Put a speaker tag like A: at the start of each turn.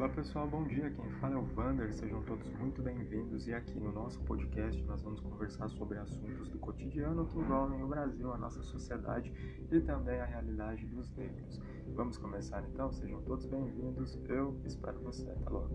A: Olá pessoal, bom dia. Quem fala é o Vander, sejam todos muito bem-vindos. E aqui no nosso podcast nós vamos conversar sobre assuntos do cotidiano que envolvem o Brasil, a nossa sociedade e também a realidade dos negros. Vamos começar então? Sejam todos bem-vindos. Eu espero você. Tá Até logo.